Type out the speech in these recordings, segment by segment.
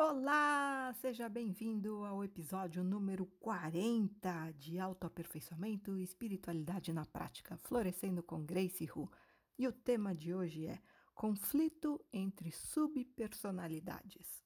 Olá, seja bem-vindo ao episódio número 40 de Autoaperfeiçoamento e Espiritualidade na Prática, Florescendo com Grace Hu. E o tema de hoje é Conflito entre Subpersonalidades.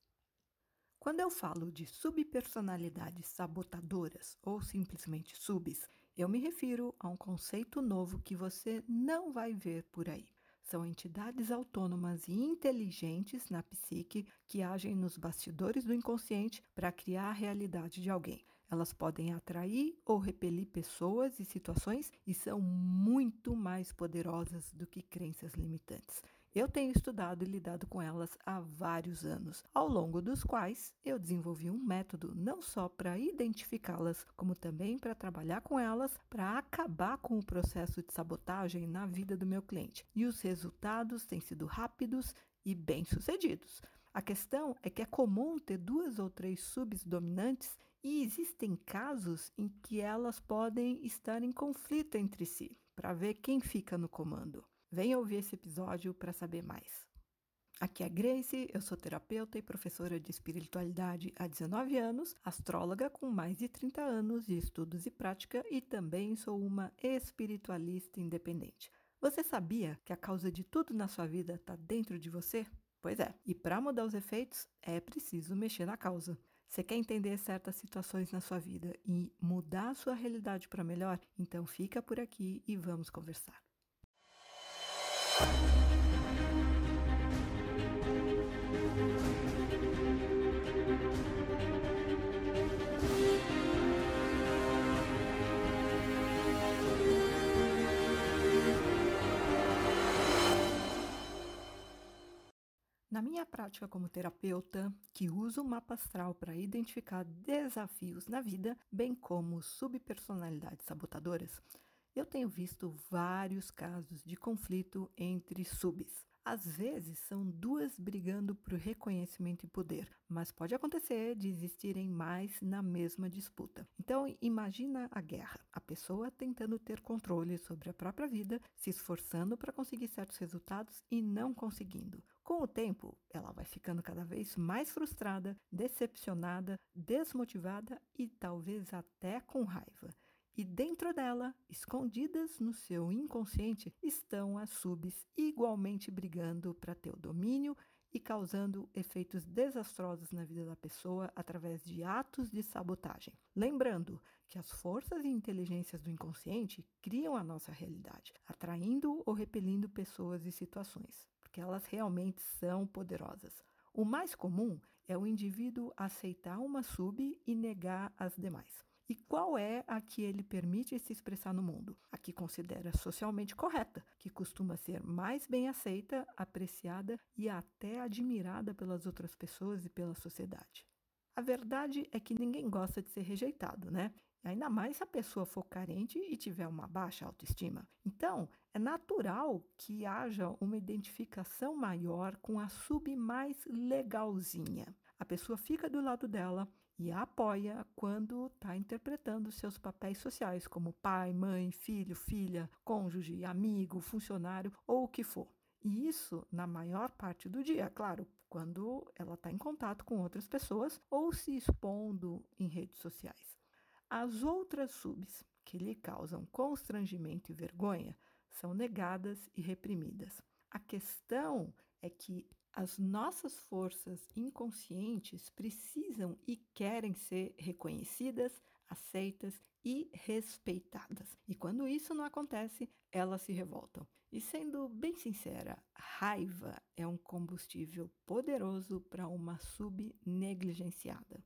Quando eu falo de subpersonalidades sabotadoras ou simplesmente subs, eu me refiro a um conceito novo que você não vai ver por aí. São entidades autônomas e inteligentes na psique que agem nos bastidores do inconsciente para criar a realidade de alguém. Elas podem atrair ou repelir pessoas e situações e são muito mais poderosas do que crenças limitantes. Eu tenho estudado e lidado com elas há vários anos, ao longo dos quais eu desenvolvi um método não só para identificá-las, como também para trabalhar com elas para acabar com o processo de sabotagem na vida do meu cliente. E os resultados têm sido rápidos e bem-sucedidos. A questão é que é comum ter duas ou três subs dominantes e existem casos em que elas podem estar em conflito entre si, para ver quem fica no comando. Venha ouvir esse episódio para saber mais. Aqui é Grace, eu sou terapeuta e professora de espiritualidade há 19 anos, astróloga com mais de 30 anos de estudos e prática e também sou uma espiritualista independente. Você sabia que a causa de tudo na sua vida está dentro de você? Pois é, e para mudar os efeitos é preciso mexer na causa. Você quer entender certas situações na sua vida e mudar a sua realidade para melhor? Então fica por aqui e vamos conversar. Na minha prática como terapeuta, que uso o mapa astral para identificar desafios na vida, bem como subpersonalidades sabotadoras, eu tenho visto vários casos de conflito entre subs. Às vezes são duas brigando por reconhecimento e poder, mas pode acontecer de existirem mais na mesma disputa. Então, imagina a guerra, a pessoa tentando ter controle sobre a própria vida, se esforçando para conseguir certos resultados e não conseguindo. Com o tempo, ela vai ficando cada vez mais frustrada, decepcionada, desmotivada e talvez até com raiva. E dentro dela, escondidas no seu inconsciente, estão as subs igualmente brigando para ter o domínio e causando efeitos desastrosos na vida da pessoa através de atos de sabotagem. Lembrando que as forças e inteligências do inconsciente criam a nossa realidade, atraindo ou repelindo pessoas e situações, porque elas realmente são poderosas. O mais comum é o indivíduo aceitar uma sub e negar as demais. E qual é a que ele permite se expressar no mundo? A que considera socialmente correta, que costuma ser mais bem aceita, apreciada e até admirada pelas outras pessoas e pela sociedade. A verdade é que ninguém gosta de ser rejeitado, né? Ainda mais se a pessoa for carente e tiver uma baixa autoestima. Então, é natural que haja uma identificação maior com a sub mais legalzinha. A pessoa fica do lado dela, e a apoia quando está interpretando seus papéis sociais, como pai, mãe, filho, filha, cônjuge, amigo, funcionário ou o que for. E isso na maior parte do dia, claro, quando ela está em contato com outras pessoas ou se expondo em redes sociais. As outras subs que lhe causam constrangimento e vergonha são negadas e reprimidas. A questão é que as nossas forças inconscientes precisam e querem ser reconhecidas, aceitas e respeitadas. E quando isso não acontece, elas se revoltam. E sendo bem sincera, raiva é um combustível poderoso para uma subnegligenciada.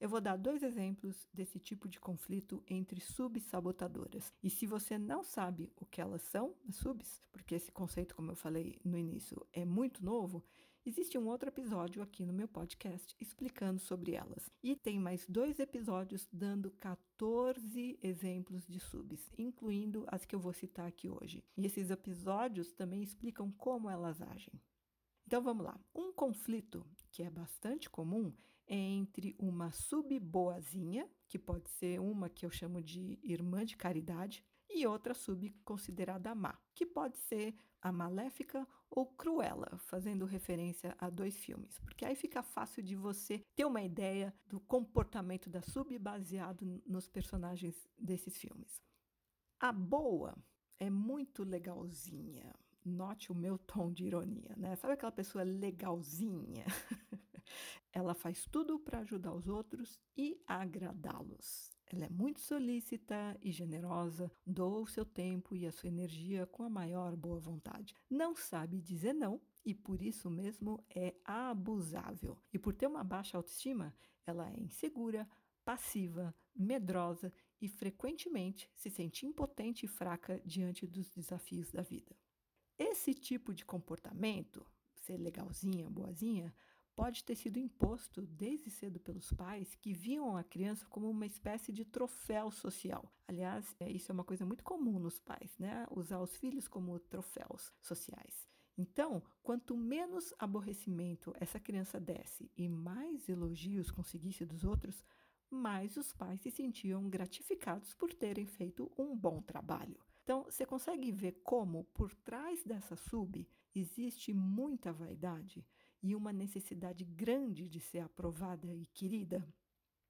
Eu vou dar dois exemplos desse tipo de conflito entre subsabotadoras. E se você não sabe o que elas são, as subs, porque esse conceito, como eu falei no início, é muito novo, existe um outro episódio aqui no meu podcast explicando sobre elas. E tem mais dois episódios dando 14 exemplos de subs, incluindo as que eu vou citar aqui hoje. E esses episódios também explicam como elas agem. Então vamos lá. Um conflito que é bastante comum entre uma sub-boazinha, que pode ser uma que eu chamo de irmã de caridade, e outra sub considerada má, que pode ser a maléfica ou Cruella, fazendo referência a dois filmes, porque aí fica fácil de você ter uma ideia do comportamento da Sub baseado nos personagens desses filmes. A boa é muito legalzinha. Note o meu tom de ironia, né? Sabe aquela pessoa legalzinha? Ela faz tudo para ajudar os outros e agradá-los. Ela é muito solícita e generosa, doa o seu tempo e a sua energia com a maior boa vontade. Não sabe dizer não e por isso mesmo é abusável. E por ter uma baixa autoestima, ela é insegura, passiva, medrosa e frequentemente se sente impotente e fraca diante dos desafios da vida. Esse tipo de comportamento, ser legalzinha, boazinha, pode ter sido imposto desde cedo pelos pais que viam a criança como uma espécie de troféu social. Aliás, é, isso é uma coisa muito comum nos pais, né? Usar os filhos como troféus sociais. Então, quanto menos aborrecimento essa criança desse e mais elogios conseguisse dos outros, mais os pais se sentiam gratificados por terem feito um bom trabalho. Então, você consegue ver como, por trás dessa sub, existe muita vaidade e uma necessidade grande de ser aprovada e querida.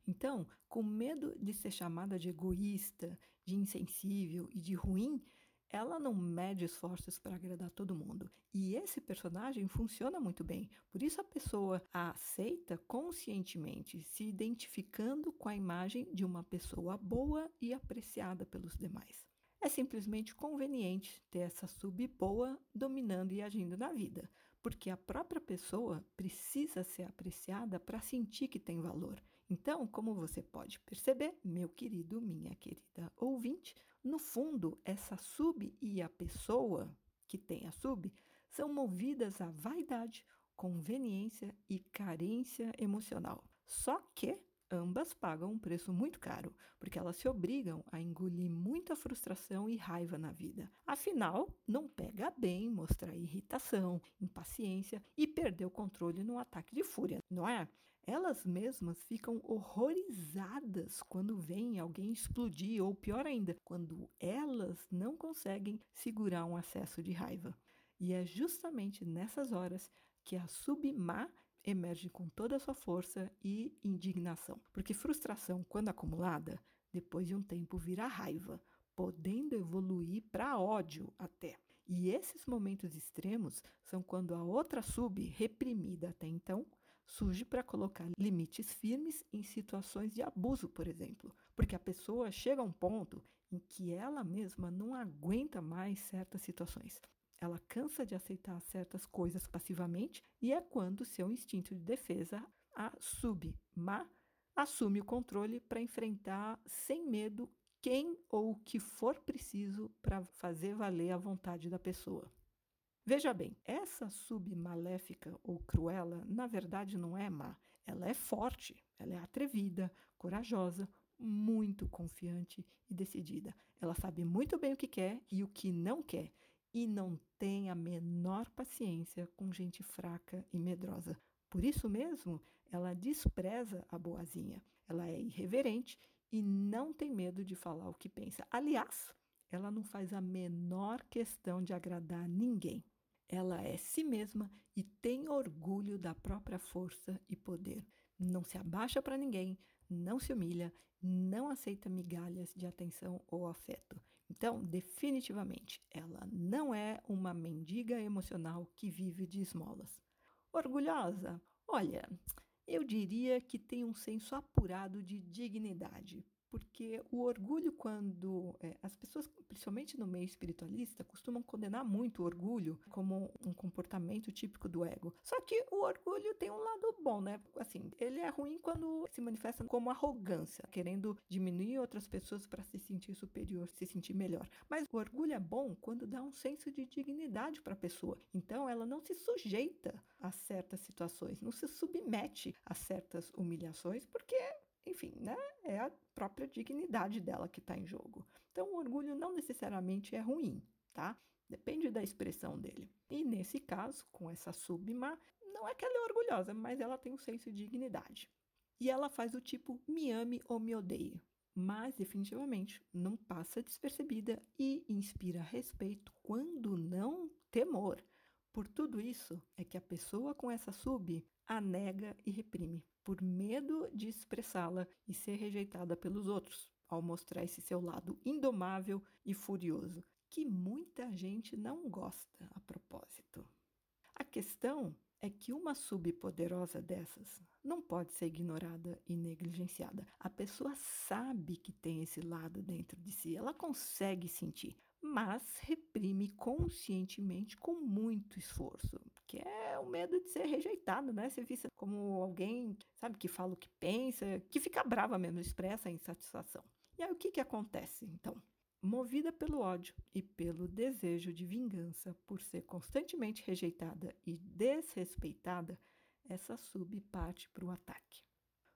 Então, com medo de ser chamada de egoísta, de insensível e de ruim, ela não mede esforços para agradar todo mundo. E esse personagem funciona muito bem. Por isso a pessoa a aceita conscientemente, se identificando com a imagem de uma pessoa boa e apreciada pelos demais. É simplesmente conveniente ter essa sub boa dominando e agindo na vida, porque a própria pessoa precisa ser apreciada para sentir que tem valor. Então, como você pode perceber, meu querido, minha querida ouvinte, no fundo, essa sub e a pessoa que tem a sub são movidas à vaidade, conveniência e carência emocional. Só que ambas pagam um preço muito caro, porque elas se obrigam a engolir muita frustração e raiva na vida. Afinal, não pega bem mostrar irritação, impaciência e perder o controle num ataque de fúria, não é? Elas mesmas ficam horrorizadas quando veem alguém explodir, ou pior ainda, quando elas não conseguem segurar um acesso de raiva. E é justamente nessas horas que a submá emerge com toda a sua força e indignação. Porque frustração, quando acumulada, depois de um tempo vira raiva, podendo evoluir para ódio até. E esses momentos extremos são quando a outra sub, reprimida até então, surge para colocar limites firmes em situações de abuso, por exemplo. Porque a pessoa chega a um ponto em que ela mesma não aguenta mais certas situações. Ela cansa de aceitar certas coisas passivamente e é quando seu instinto de defesa, a subma, assume o controle para enfrentar sem medo quem ou o que for preciso para fazer valer a vontade da pessoa. Veja bem, essa submaléfica ou cruela, na verdade, não é má. Ela é forte, ela é atrevida, corajosa, muito confiante e decidida. Ela sabe muito bem o que quer e o que não quer e não tem a menor paciência com gente fraca e medrosa. Por isso mesmo, ela despreza a boazinha. Ela é irreverente e não tem medo de falar o que pensa. Aliás, ela não faz a menor questão de agradar ninguém. Ela é si mesma e tem orgulho da própria força e poder. Não se abaixa para ninguém, não se humilha, não aceita migalhas de atenção ou afeto. Então, definitivamente, ela não é uma mendiga emocional que vive de esmolas. Orgulhosa? Olha, eu diria que tem um senso apurado de dignidade, porque o orgulho, quando é, as pessoas, principalmente no meio espiritualista, costumam condenar muito o orgulho como um comportamento típico do ego. Só que o orgulho tem um lado bom, né? Assim, ele é ruim quando se manifesta como arrogância, querendo diminuir outras pessoas para se sentir superior, se sentir melhor. Mas o orgulho é bom quando dá um senso de dignidade para a pessoa. Então, ela não se sujeita a certas situações, não se submete a certas humilhações, porque enfim, né? É a própria dignidade dela que está em jogo. Então, o orgulho não necessariamente é ruim, tá? Depende da expressão dele. E nesse caso, com essa subma, não é que ela é orgulhosa, mas ela tem um senso de dignidade. E ela faz o tipo me ame ou me odeie, mas definitivamente não passa despercebida e inspira respeito quando não temor. Por tudo isso é que a pessoa com essa sub a nega e reprime, por medo de expressá-la e ser rejeitada pelos outros, ao mostrar esse seu lado indomável e furioso, que muita gente não gosta a propósito. A questão é que uma subpoderosa dessas não pode ser ignorada e negligenciada. A pessoa sabe que tem esse lado dentro de si, ela consegue sentir, mas reprime conscientemente com muito esforço, que é o medo de ser rejeitado, né? Ser vista como alguém, sabe, que fala o que pensa, que fica brava mesmo, expressa a insatisfação. E aí o que, que acontece então? Movida pelo ódio e pelo desejo de vingança por ser constantemente rejeitada e desrespeitada, essa sub parte para o ataque.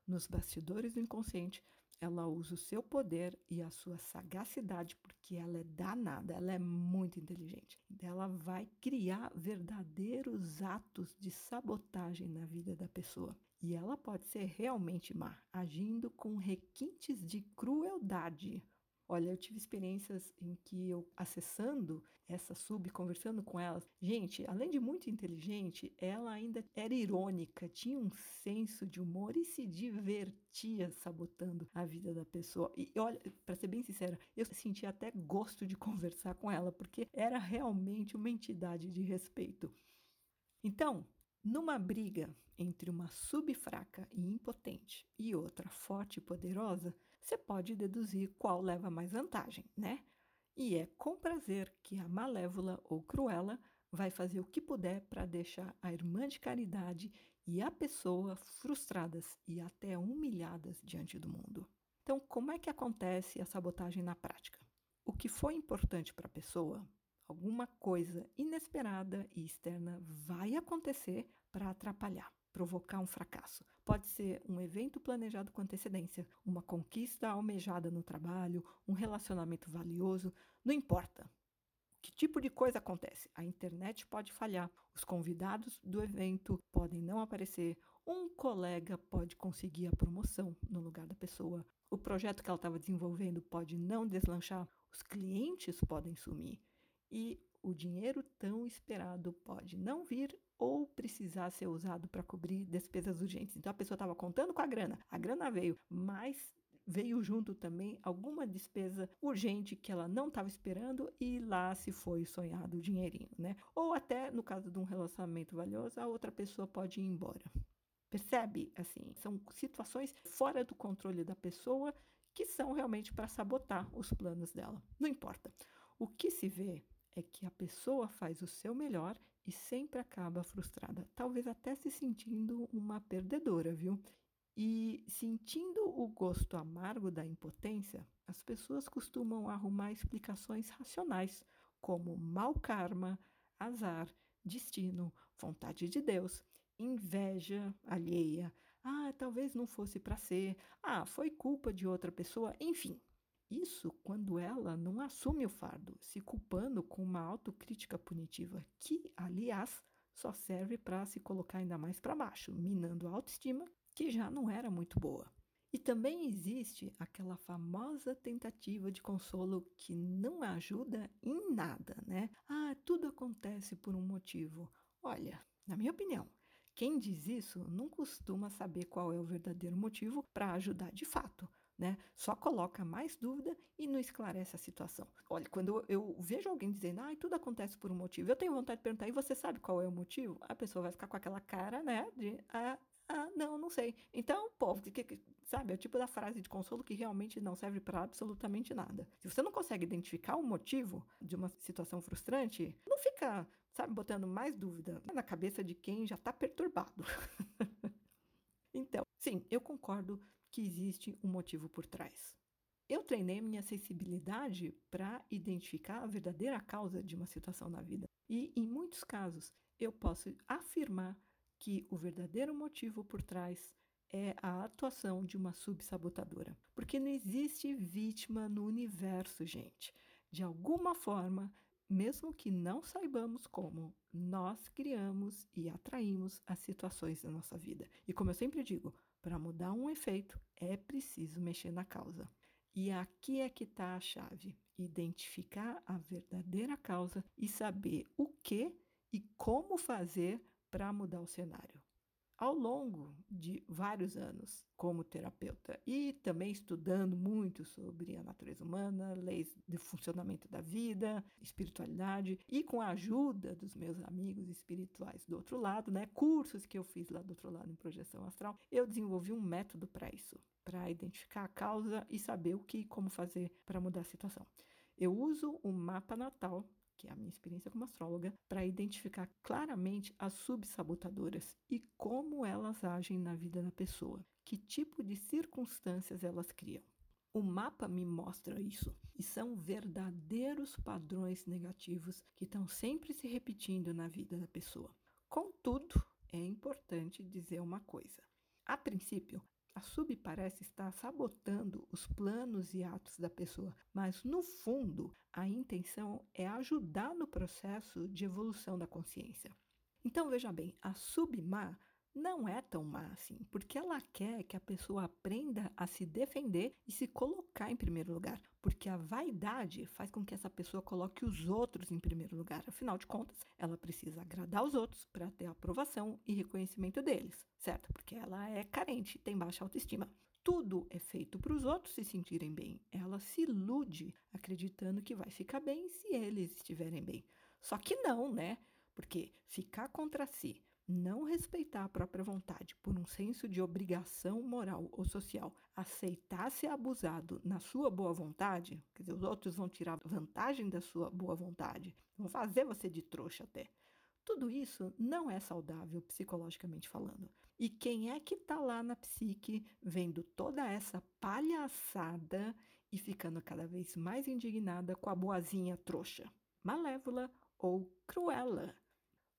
Nos bastidores do inconsciente, ela usa o seu poder e a sua sagacidade, porque ela é danada, ela é muito inteligente. Ela vai criar verdadeiros atos de sabotagem na vida da pessoa. E ela pode ser realmente má, agindo com requintes de crueldade Olha, eu tive experiências em que eu acessando essa sub, conversando com ela, gente, além de muito inteligente, ela ainda era irônica, tinha um senso de humor e se divertia sabotando a vida da pessoa. E olha, para ser bem sincera, eu senti até gosto de conversar com ela, porque era realmente uma entidade de respeito. Então, numa briga entre uma subfraca e impotente e outra forte e poderosa, você pode deduzir qual leva mais vantagem, né? E é com prazer que a malévola ou cruela vai fazer o que puder para deixar a irmã de caridade e a pessoa frustradas e até humilhadas diante do mundo. Então, como é que acontece a sabotagem na prática? O que foi importante para a pessoa, alguma coisa inesperada e externa vai acontecer para atrapalhar provocar um fracasso. Pode ser um evento planejado com antecedência, uma conquista almejada no trabalho, um relacionamento valioso, não importa. Que tipo de coisa acontece? A internet pode falhar, os convidados do evento podem não aparecer, um colega pode conseguir a promoção no lugar da pessoa, o projeto que ela estava desenvolvendo pode não deslanchar, os clientes podem sumir e o dinheiro tão esperado pode não vir ou precisar ser usado para cobrir despesas urgentes. Então a pessoa estava contando com a grana, a grana veio, mas veio junto também alguma despesa urgente que ela não estava esperando e lá se foi sonhado o dinheirinho, né? Ou até no caso de um relacionamento valioso, a outra pessoa pode ir embora. Percebe? Assim, são situações fora do controle da pessoa que são realmente para sabotar os planos dela. Não importa. O que se vê é que a pessoa faz o seu melhor e sempre acaba frustrada, talvez até se sentindo uma perdedora, viu? E sentindo o gosto amargo da impotência, as pessoas costumam arrumar explicações racionais, como mau karma, azar, destino, vontade de Deus, inveja alheia. Ah, talvez não fosse para ser. Ah, foi culpa de outra pessoa. Enfim, isso quando ela não assume o fardo, se culpando com uma autocrítica punitiva, que, aliás, só serve para se colocar ainda mais para baixo, minando a autoestima, que já não era muito boa. E também existe aquela famosa tentativa de consolo que não ajuda em nada, né? Ah, tudo acontece por um motivo. Olha, na minha opinião, quem diz isso não costuma saber qual é o verdadeiro motivo para ajudar de fato né? Só coloca mais dúvida e não esclarece a situação. Olha, quando eu, vejo alguém dizendo, ah, tudo acontece por um motivo, eu tenho vontade de perguntar, e você sabe qual é o motivo? A pessoa vai ficar com aquela cara, né, de, ah, ah não, não sei. Então, povo, que, que, sabe, é o tipo da frase de consolo que realmente não serve para absolutamente nada. Se você não consegue identificar o motivo de uma situação frustrante, não fica, sabe, botando mais dúvida na cabeça de quem já está perturbado. então, sim, eu concordo que existe um motivo por trás. Eu treinei minha sensibilidade para identificar a verdadeira causa de uma situação na vida. E, em muitos casos, eu posso afirmar que o verdadeiro motivo por trás é a atuação de uma subsabotadora. Porque não existe vítima no universo, gente. De alguma forma, mesmo que não saibamos como, nós criamos e atraímos as situações da nossa vida. E como eu sempre digo, para mudar um efeito, é preciso mexer na causa. E aqui é que está a chave: identificar a verdadeira causa e saber o que e como fazer para mudar o cenário ao longo de vários anos como terapeuta e também estudando muito sobre a natureza humana, leis de funcionamento da vida, espiritualidade e com a ajuda dos meus amigos espirituais do outro lado, né, cursos que eu fiz lá do outro lado em projeção astral, eu desenvolvi um método para isso, para identificar a causa e saber o que e como fazer para mudar a situação. Eu uso o mapa natal que é a minha experiência como astróloga, para identificar claramente as subsabotadoras e como elas agem na vida da pessoa, que tipo de circunstâncias elas criam. O mapa me mostra isso, e são verdadeiros padrões negativos que estão sempre se repetindo na vida da pessoa. Contudo, é importante dizer uma coisa. A princípio, a sub parece estar sabotando os planos e atos da pessoa, mas no fundo a intenção é ajudar no processo de evolução da consciência. Então veja bem, a submá não é tão má assim, porque ela quer que a pessoa aprenda a se defender e se colocar em primeiro lugar, porque a vaidade faz com que essa pessoa coloque os outros em primeiro lugar. Afinal de contas, ela precisa agradar os outros para ter aprovação e reconhecimento deles, certo? Porque ela é carente, tem baixa autoestima. Tudo é feito para os outros se sentirem bem. Ela se ilude acreditando que vai ficar bem se eles estiverem bem. Só que não, né? Porque ficar contra si, não respeitar a própria vontade por um senso de obrigação moral ou social, aceitar ser abusado na sua boa vontade, quer dizer, os outros vão tirar vantagem da sua boa vontade, vão fazer você de trouxa até. Tudo isso não é saudável psicologicamente falando. E quem é que está lá na psique vendo toda essa palhaçada e ficando cada vez mais indignada com a boazinha trouxa? Malévola ou cruela?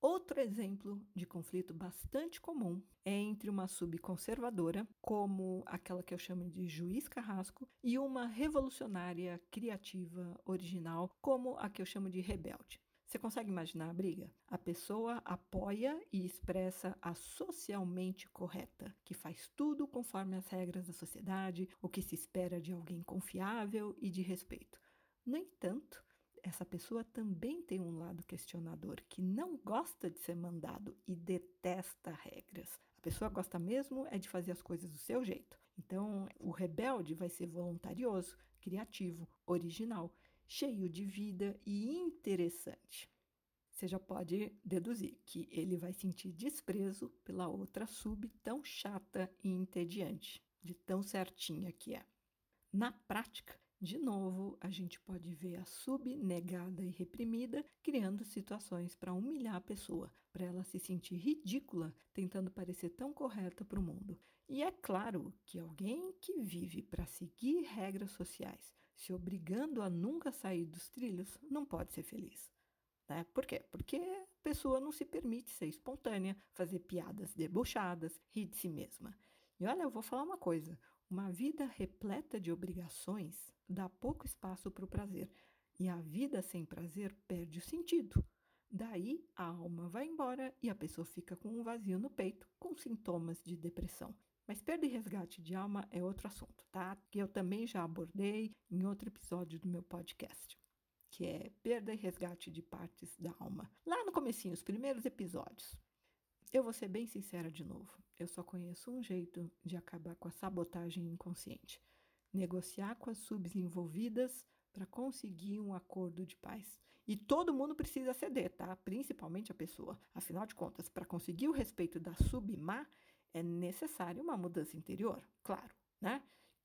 Outro exemplo de conflito bastante comum é entre uma subconservadora, como aquela que eu chamo de juiz carrasco, e uma revolucionária criativa original, como a que eu chamo de rebelde. Você consegue imaginar a briga? A pessoa apoia e expressa a socialmente correta, que faz tudo conforme as regras da sociedade, o que se espera de alguém confiável e de respeito. No entanto, essa pessoa também tem um lado questionador, que não gosta de ser mandado e detesta regras. A pessoa gosta mesmo é de fazer as coisas do seu jeito. Então, o rebelde vai ser voluntarioso, criativo, original, cheio de vida e interessante. Você já pode deduzir que ele vai sentir desprezo pela outra sub tão chata e entediante, de tão certinha que é. Na prática, de novo, a gente pode ver a subnegada e reprimida criando situações para humilhar a pessoa, para ela se sentir ridícula, tentando parecer tão correta para o mundo. E é claro que alguém que vive para seguir regras sociais, se obrigando a nunca sair dos trilhos, não pode ser feliz. Né? Por quê? Porque a pessoa não se permite ser espontânea, fazer piadas debochadas, rir de si mesma. E olha, eu vou falar uma coisa: uma vida repleta de obrigações dá pouco espaço para o prazer, e a vida sem prazer perde o sentido. Daí a alma vai embora e a pessoa fica com um vazio no peito, com sintomas de depressão. Mas perda e resgate de alma é outro assunto, tá? Que eu também já abordei em outro episódio do meu podcast, que é perda e resgate de partes da alma. Lá no comecinho, os primeiros episódios. Eu vou ser bem sincera de novo. Eu só conheço um jeito de acabar com a sabotagem inconsciente: negociar com as subs envolvidas para conseguir um acordo de paz. E todo mundo precisa ceder, tá? Principalmente a pessoa. Afinal de contas, para conseguir o respeito da submá, é necessário uma mudança interior, claro, né?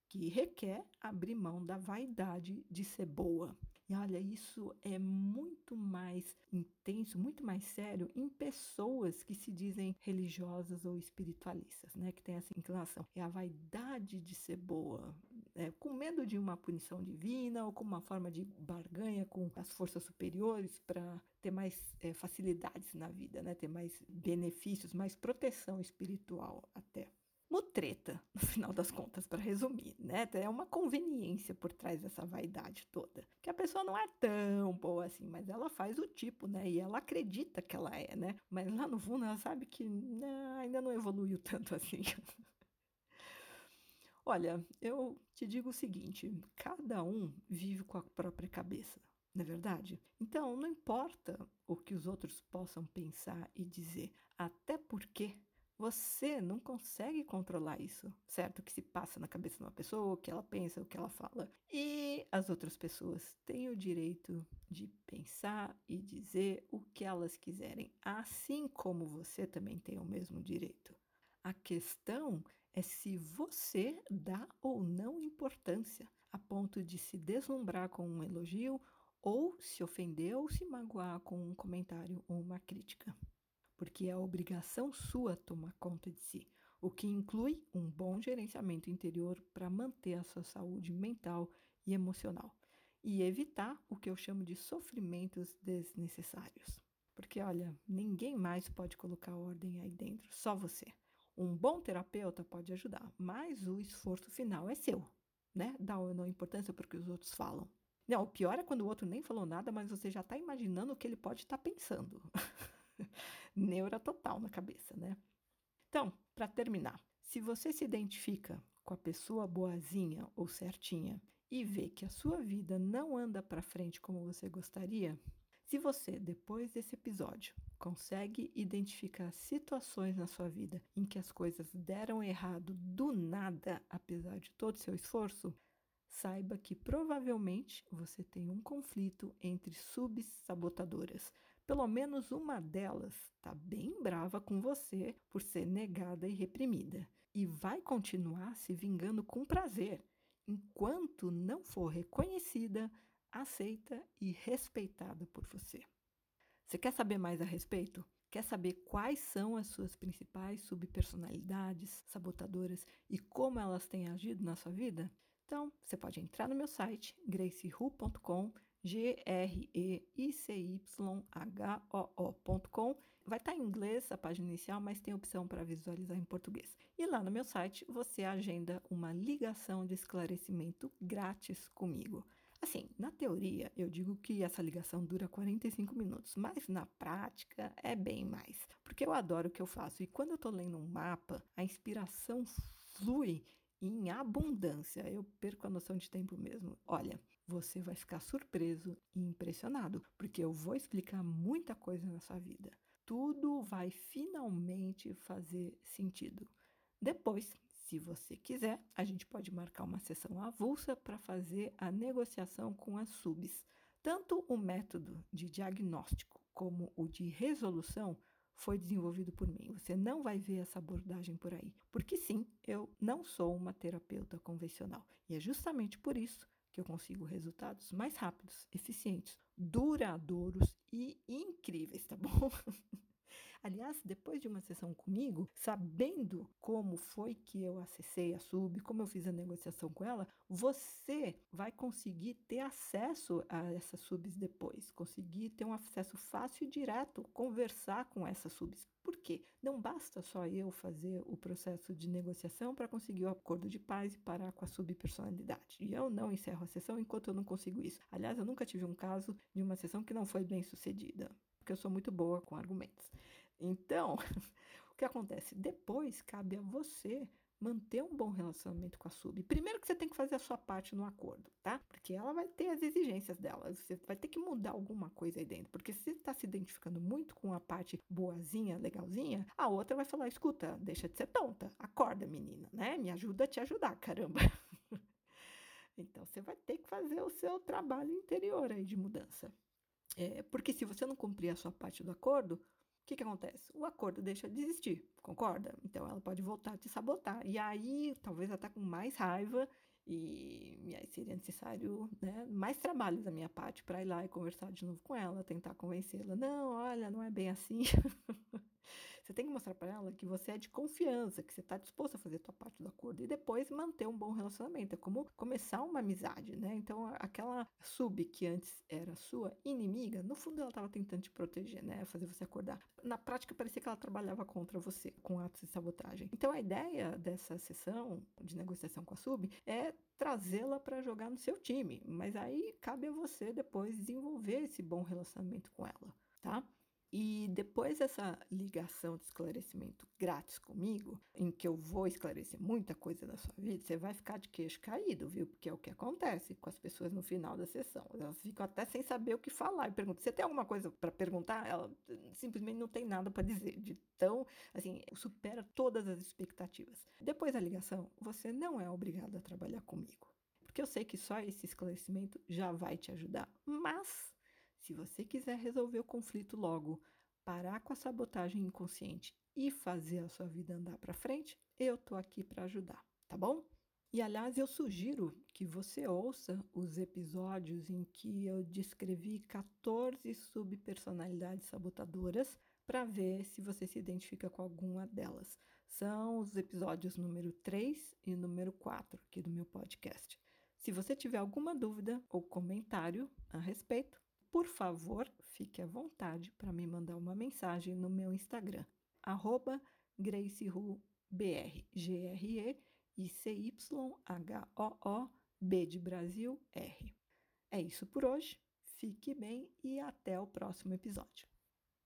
Que requer abrir mão da vaidade de ser boa. E olha, isso é muito mais intenso, muito mais sério em pessoas que se dizem religiosas ou espiritualistas, né? Que tem essa inclinação. É a vaidade de ser boa, é, com medo de uma punição divina ou com uma forma de barganha com as forças superiores para ter mais é, facilidades na vida, né? Ter mais benefícios, mais proteção espiritual até mutreta, no final das contas, para resumir, né? É uma conveniência por trás dessa vaidade toda. Que a pessoa não é tão boa assim, mas ela faz o tipo, né? E ela acredita que ela é, né? Mas lá no fundo ela sabe que né, ainda não evoluiu tanto assim. Olha, eu te digo o seguinte: cada um vive com a própria cabeça. não é verdade? Então, não importa o que os outros possam pensar e dizer, até porque você não consegue controlar isso, certo? O que se passa na cabeça de uma pessoa, o que ela pensa, o que ela fala. E as outras pessoas têm o direito de pensar e dizer o que elas quiserem, assim como você também tem o mesmo direito. A questão é se você dá ou não importância, a ponto de se deslumbrar com um elogio ou se ofender ou se magoar com um comentário ou uma crítica. Porque é obrigação sua tomar conta de si, o que inclui um bom gerenciamento interior para manter a sua saúde mental e emocional e evitar o que eu chamo de sofrimentos desnecessários. Porque olha, ninguém mais pode colocar ordem aí dentro, só você. Um bom terapeuta pode ajudar, mas o esforço final é seu, né? Dá ou não importância para o que os outros falam. Não, o pior é quando o outro nem falou nada, mas você já está imaginando o que ele pode estar tá pensando. Neura total na cabeça, né? Então, para terminar, se você se identifica com a pessoa boazinha ou certinha e vê que a sua vida não anda para frente como você gostaria, se você, depois desse episódio, consegue identificar situações na sua vida em que as coisas deram errado do nada, apesar de todo o seu esforço, saiba que provavelmente você tem um conflito entre subsabotadoras. Pelo menos uma delas está bem brava com você por ser negada e reprimida e vai continuar se vingando com prazer enquanto não for reconhecida, aceita e respeitada por você. Você quer saber mais a respeito? Quer saber quais são as suas principais subpersonalidades sabotadoras e como elas têm agido na sua vida? Então, você pode entrar no meu site, gracehu.com, G-R-E-I-C-Y-H-O-O.com. Vai estar em inglês a página inicial, mas tem opção para visualizar em português. E lá no meu site você agenda uma ligação de esclarecimento grátis comigo. Assim, na teoria, eu digo que essa ligação dura 45 minutos, mas na prática é bem mais, porque eu adoro o que eu faço e quando eu estou lendo um mapa, a inspiração flui em abundância. Eu perco a noção de tempo mesmo. Olha, você vai ficar surpreso e impressionado, porque eu vou explicar muita coisa na sua vida. Tudo vai finalmente fazer sentido. Depois, se você quiser, a gente pode marcar uma sessão avulsa para fazer a negociação com as subs. Tanto o método de diagnóstico como o de resolução foi desenvolvido por mim. Você não vai ver essa abordagem por aí. Porque sim, eu não sou uma terapeuta convencional. E é justamente por isso que eu consigo resultados mais rápidos, eficientes, duradouros e incríveis, tá bom? Aliás, depois de uma sessão comigo, sabendo como foi que eu acessei a sub, como eu fiz a negociação com ela, você vai conseguir ter acesso a essas subs depois, conseguir ter um acesso fácil e direto, conversar com essas subs. Por quê? Não basta só eu fazer o processo de negociação para conseguir o acordo de paz e parar com a subpersonalidade. E eu não encerro a sessão enquanto eu não consigo isso. Aliás, eu nunca tive um caso de uma sessão que não foi bem sucedida, porque eu sou muito boa com argumentos. Então, o que acontece? Depois cabe a você manter um bom relacionamento com a sub. Primeiro que você tem que fazer a sua parte no acordo, tá? Porque ela vai ter as exigências dela. Você vai ter que mudar alguma coisa aí dentro. Porque se você está se identificando muito com a parte boazinha, legalzinha, a outra vai falar: escuta, deixa de ser tonta, acorda, menina, né? Me ajuda a te ajudar, caramba. então você vai ter que fazer o seu trabalho interior aí de mudança. É, porque se você não cumprir a sua parte do acordo, o que, que acontece? O acordo deixa de existir, concorda? Então ela pode voltar a te sabotar. E aí, talvez até com mais raiva, e, e aí seria necessário né, mais trabalho da minha parte para ir lá e conversar de novo com ela, tentar convencê-la. Não, olha, não é bem assim. Você tem que mostrar para ela que você é de confiança, que você está disposto a fazer a sua parte do acordo e depois manter um bom relacionamento. É como começar uma amizade, né? Então, aquela sub que antes era sua inimiga, no fundo ela estava tentando te proteger, né? Fazer você acordar. Na prática, parecia que ela trabalhava contra você, com atos de sabotagem. Então, a ideia dessa sessão de negociação com a sub é trazê-la para jogar no seu time, mas aí cabe a você depois desenvolver esse bom relacionamento com ela, tá? E depois dessa ligação de esclarecimento grátis comigo, em que eu vou esclarecer muita coisa da sua vida, você vai ficar de queixo caído, viu? Porque é o que acontece com as pessoas no final da sessão. Elas ficam até sem saber o que falar. E perguntam: você tem alguma coisa para perguntar? Ela simplesmente não tem nada para dizer. De tão, assim, supera todas as expectativas. Depois da ligação, você não é obrigado a trabalhar comigo. Porque eu sei que só esse esclarecimento já vai te ajudar. Mas se você quiser resolver o conflito logo, parar com a sabotagem inconsciente e fazer a sua vida andar para frente, eu tô aqui para ajudar, tá bom? E aliás, eu sugiro que você ouça os episódios em que eu descrevi 14 subpersonalidades sabotadoras para ver se você se identifica com alguma delas. São os episódios número 3 e número 4 aqui do meu podcast. Se você tiver alguma dúvida ou comentário a respeito, por favor, fique à vontade para me mandar uma mensagem no meu Instagram, arroba GraceHuBR, G-R-E-I-C-Y-H-O-O-B de Brasil, R. É isso por hoje, fique bem e até o próximo episódio.